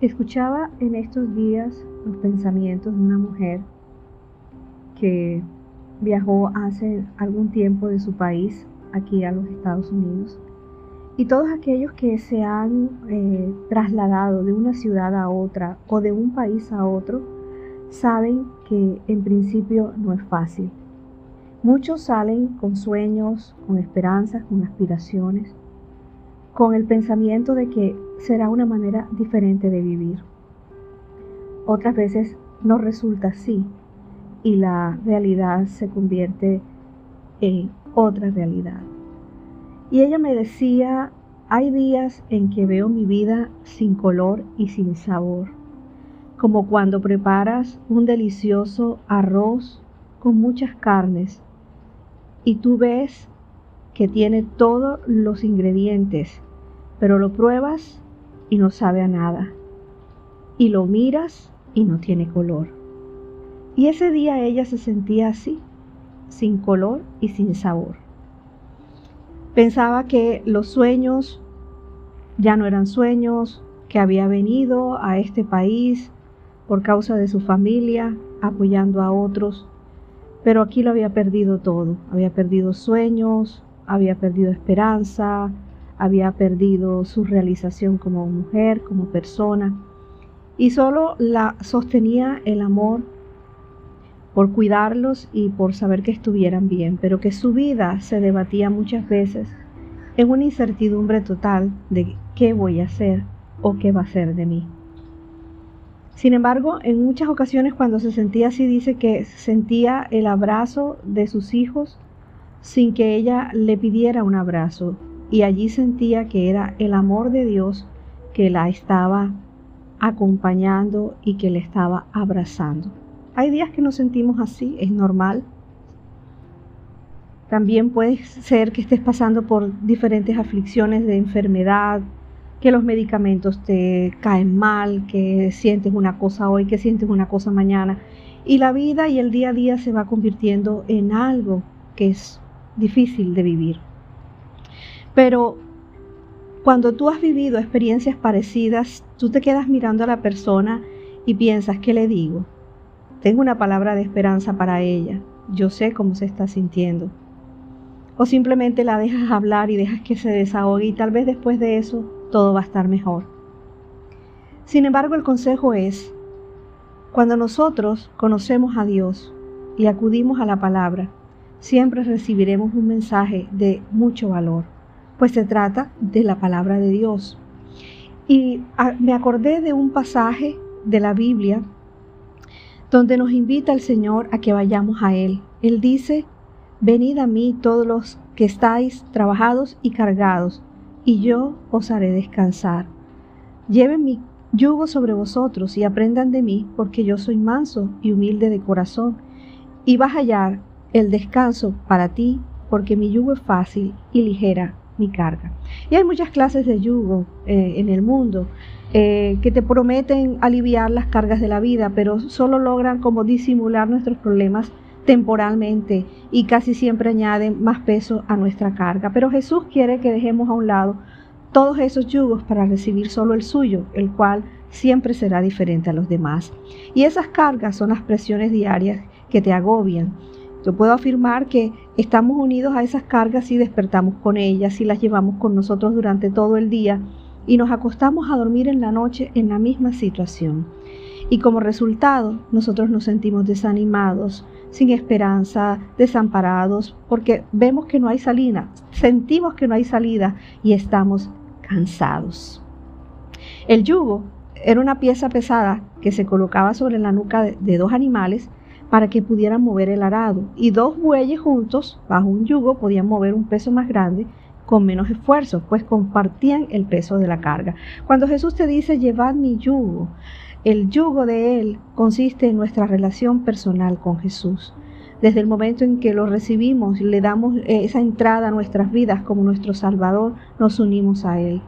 Escuchaba en estos días los pensamientos de una mujer que viajó hace algún tiempo de su país aquí a los Estados Unidos y todos aquellos que se han eh, trasladado de una ciudad a otra o de un país a otro saben que en principio no es fácil. Muchos salen con sueños, con esperanzas, con aspiraciones, con el pensamiento de que será una manera diferente de vivir. Otras veces no resulta así y la realidad se convierte en otra realidad. Y ella me decía, hay días en que veo mi vida sin color y sin sabor, como cuando preparas un delicioso arroz con muchas carnes y tú ves que tiene todos los ingredientes, pero lo pruebas y no sabe a nada. Y lo miras y no tiene color. Y ese día ella se sentía así, sin color y sin sabor. Pensaba que los sueños ya no eran sueños, que había venido a este país por causa de su familia, apoyando a otros, pero aquí lo había perdido todo. Había perdido sueños, había perdido esperanza, había perdido su realización como mujer, como persona, y solo la sostenía el amor por cuidarlos y por saber que estuvieran bien, pero que su vida se debatía muchas veces en una incertidumbre total de qué voy a hacer o qué va a ser de mí. Sin embargo, en muchas ocasiones cuando se sentía así, dice que sentía el abrazo de sus hijos sin que ella le pidiera un abrazo, y allí sentía que era el amor de Dios que la estaba acompañando y que le estaba abrazando. Hay días que nos sentimos así, es normal. También puede ser que estés pasando por diferentes aflicciones de enfermedad, que los medicamentos te caen mal, que sientes una cosa hoy, que sientes una cosa mañana. Y la vida y el día a día se va convirtiendo en algo que es difícil de vivir. Pero cuando tú has vivido experiencias parecidas, tú te quedas mirando a la persona y piensas, ¿qué le digo? Tengo una palabra de esperanza para ella. Yo sé cómo se está sintiendo. O simplemente la dejas hablar y dejas que se desahogue y tal vez después de eso todo va a estar mejor. Sin embargo, el consejo es, cuando nosotros conocemos a Dios y acudimos a la palabra, siempre recibiremos un mensaje de mucho valor, pues se trata de la palabra de Dios. Y ah, me acordé de un pasaje de la Biblia donde nos invita el Señor a que vayamos a Él. Él dice, venid a mí todos los que estáis trabajados y cargados, y yo os haré descansar. Lleven mi yugo sobre vosotros y aprendan de mí, porque yo soy manso y humilde de corazón, y vas a hallar el descanso para ti, porque mi yugo es fácil y ligera mi carga. Y hay muchas clases de yugo eh, en el mundo. Eh, que te prometen aliviar las cargas de la vida, pero solo logran como disimular nuestros problemas temporalmente y casi siempre añaden más peso a nuestra carga. Pero Jesús quiere que dejemos a un lado todos esos yugos para recibir solo el suyo, el cual siempre será diferente a los demás. Y esas cargas son las presiones diarias que te agobian. Yo puedo afirmar que estamos unidos a esas cargas y despertamos con ellas y las llevamos con nosotros durante todo el día y nos acostamos a dormir en la noche en la misma situación. Y como resultado, nosotros nos sentimos desanimados, sin esperanza, desamparados, porque vemos que no hay salida, sentimos que no hay salida y estamos cansados. El yugo era una pieza pesada que se colocaba sobre la nuca de, dos animales para que pudieran mover el arado, y dos bueyes juntos, bajo un yugo, podían mover un peso más grande con menos esfuerzo, pues compartían el peso de la carga. Cuando Jesús te dice, llevad mi yugo, el yugo de Él consiste en nuestra relación personal con Jesús. Desde el momento en que lo recibimos le damos esa entrada a nuestras vidas como nuestro Salvador, nos unimos a Él.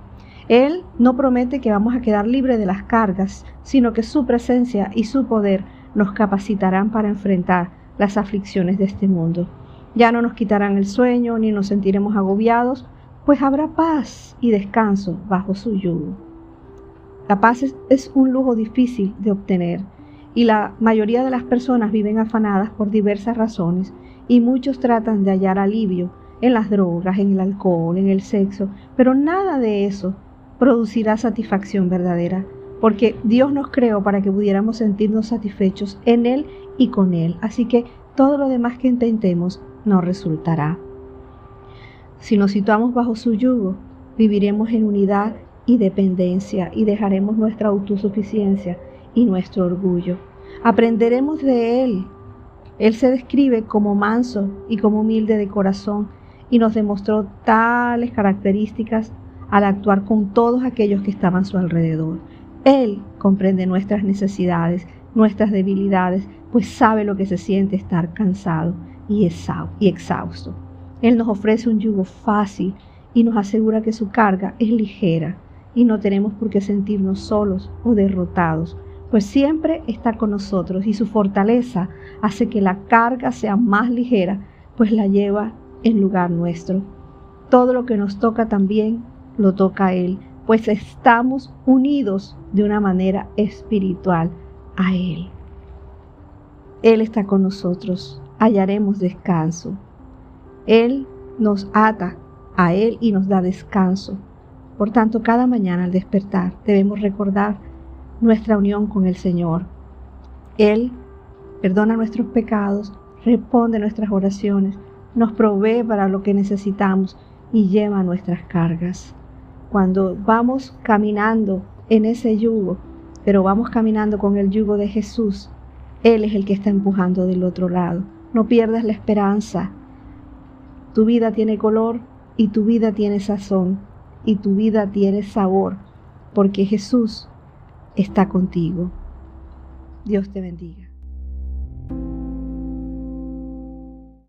Él no promete que vamos a quedar libres de las cargas, sino que su presencia y su poder nos capacitarán para enfrentar las aflicciones de este mundo. Ya no nos quitarán el sueño ni nos sentiremos agobiados, pues habrá paz y descanso bajo su yugo. La paz es, un lujo difícil de obtener y la mayoría de las personas viven afanadas por diversas razones y muchos tratan de hallar alivio en las drogas, en el alcohol, en el sexo, pero nada de eso producirá satisfacción verdadera, porque Dios nos creó para que pudiéramos sentirnos satisfechos en Él y con Él. Así que todo lo demás que intentemos no resultará. Si nos situamos bajo su yugo, viviremos en unidad y dependencia y dejaremos nuestra autosuficiencia y nuestro orgullo. Aprenderemos de Él. Él se describe como manso y como humilde de corazón y nos demostró tales características al actuar con todos aquellos que estaban a su alrededor. Él comprende nuestras necesidades, nuestras debilidades, pues sabe lo que se siente estar cansado y exhausto. Él nos ofrece un yugo fácil y nos asegura que su carga es ligera y no tenemos por qué sentirnos solos o derrotados, pues siempre está con nosotros y su fortaleza hace que la carga sea más ligera, pues la lleva en lugar nuestro. Todo lo que nos toca también lo toca Él, pues estamos unidos de una manera espiritual a Él. Él está con nosotros, hallaremos descanso. Él nos ata a Él y nos da descanso. Por tanto, cada mañana al despertar debemos recordar nuestra unión con el Señor. Él perdona nuestros pecados, responde nuestras oraciones, nos provee para lo que necesitamos y lleva nuestras cargas cuando vamos caminando en ese yugo, pero vamos caminando con el yugo de Jesús, Él es el que está empujando del otro lado. No pierdas la esperanza. Tu vida tiene color y tu vida tiene sazón y tu vida tiene sabor, porque Jesús está contigo. Dios te bendiga.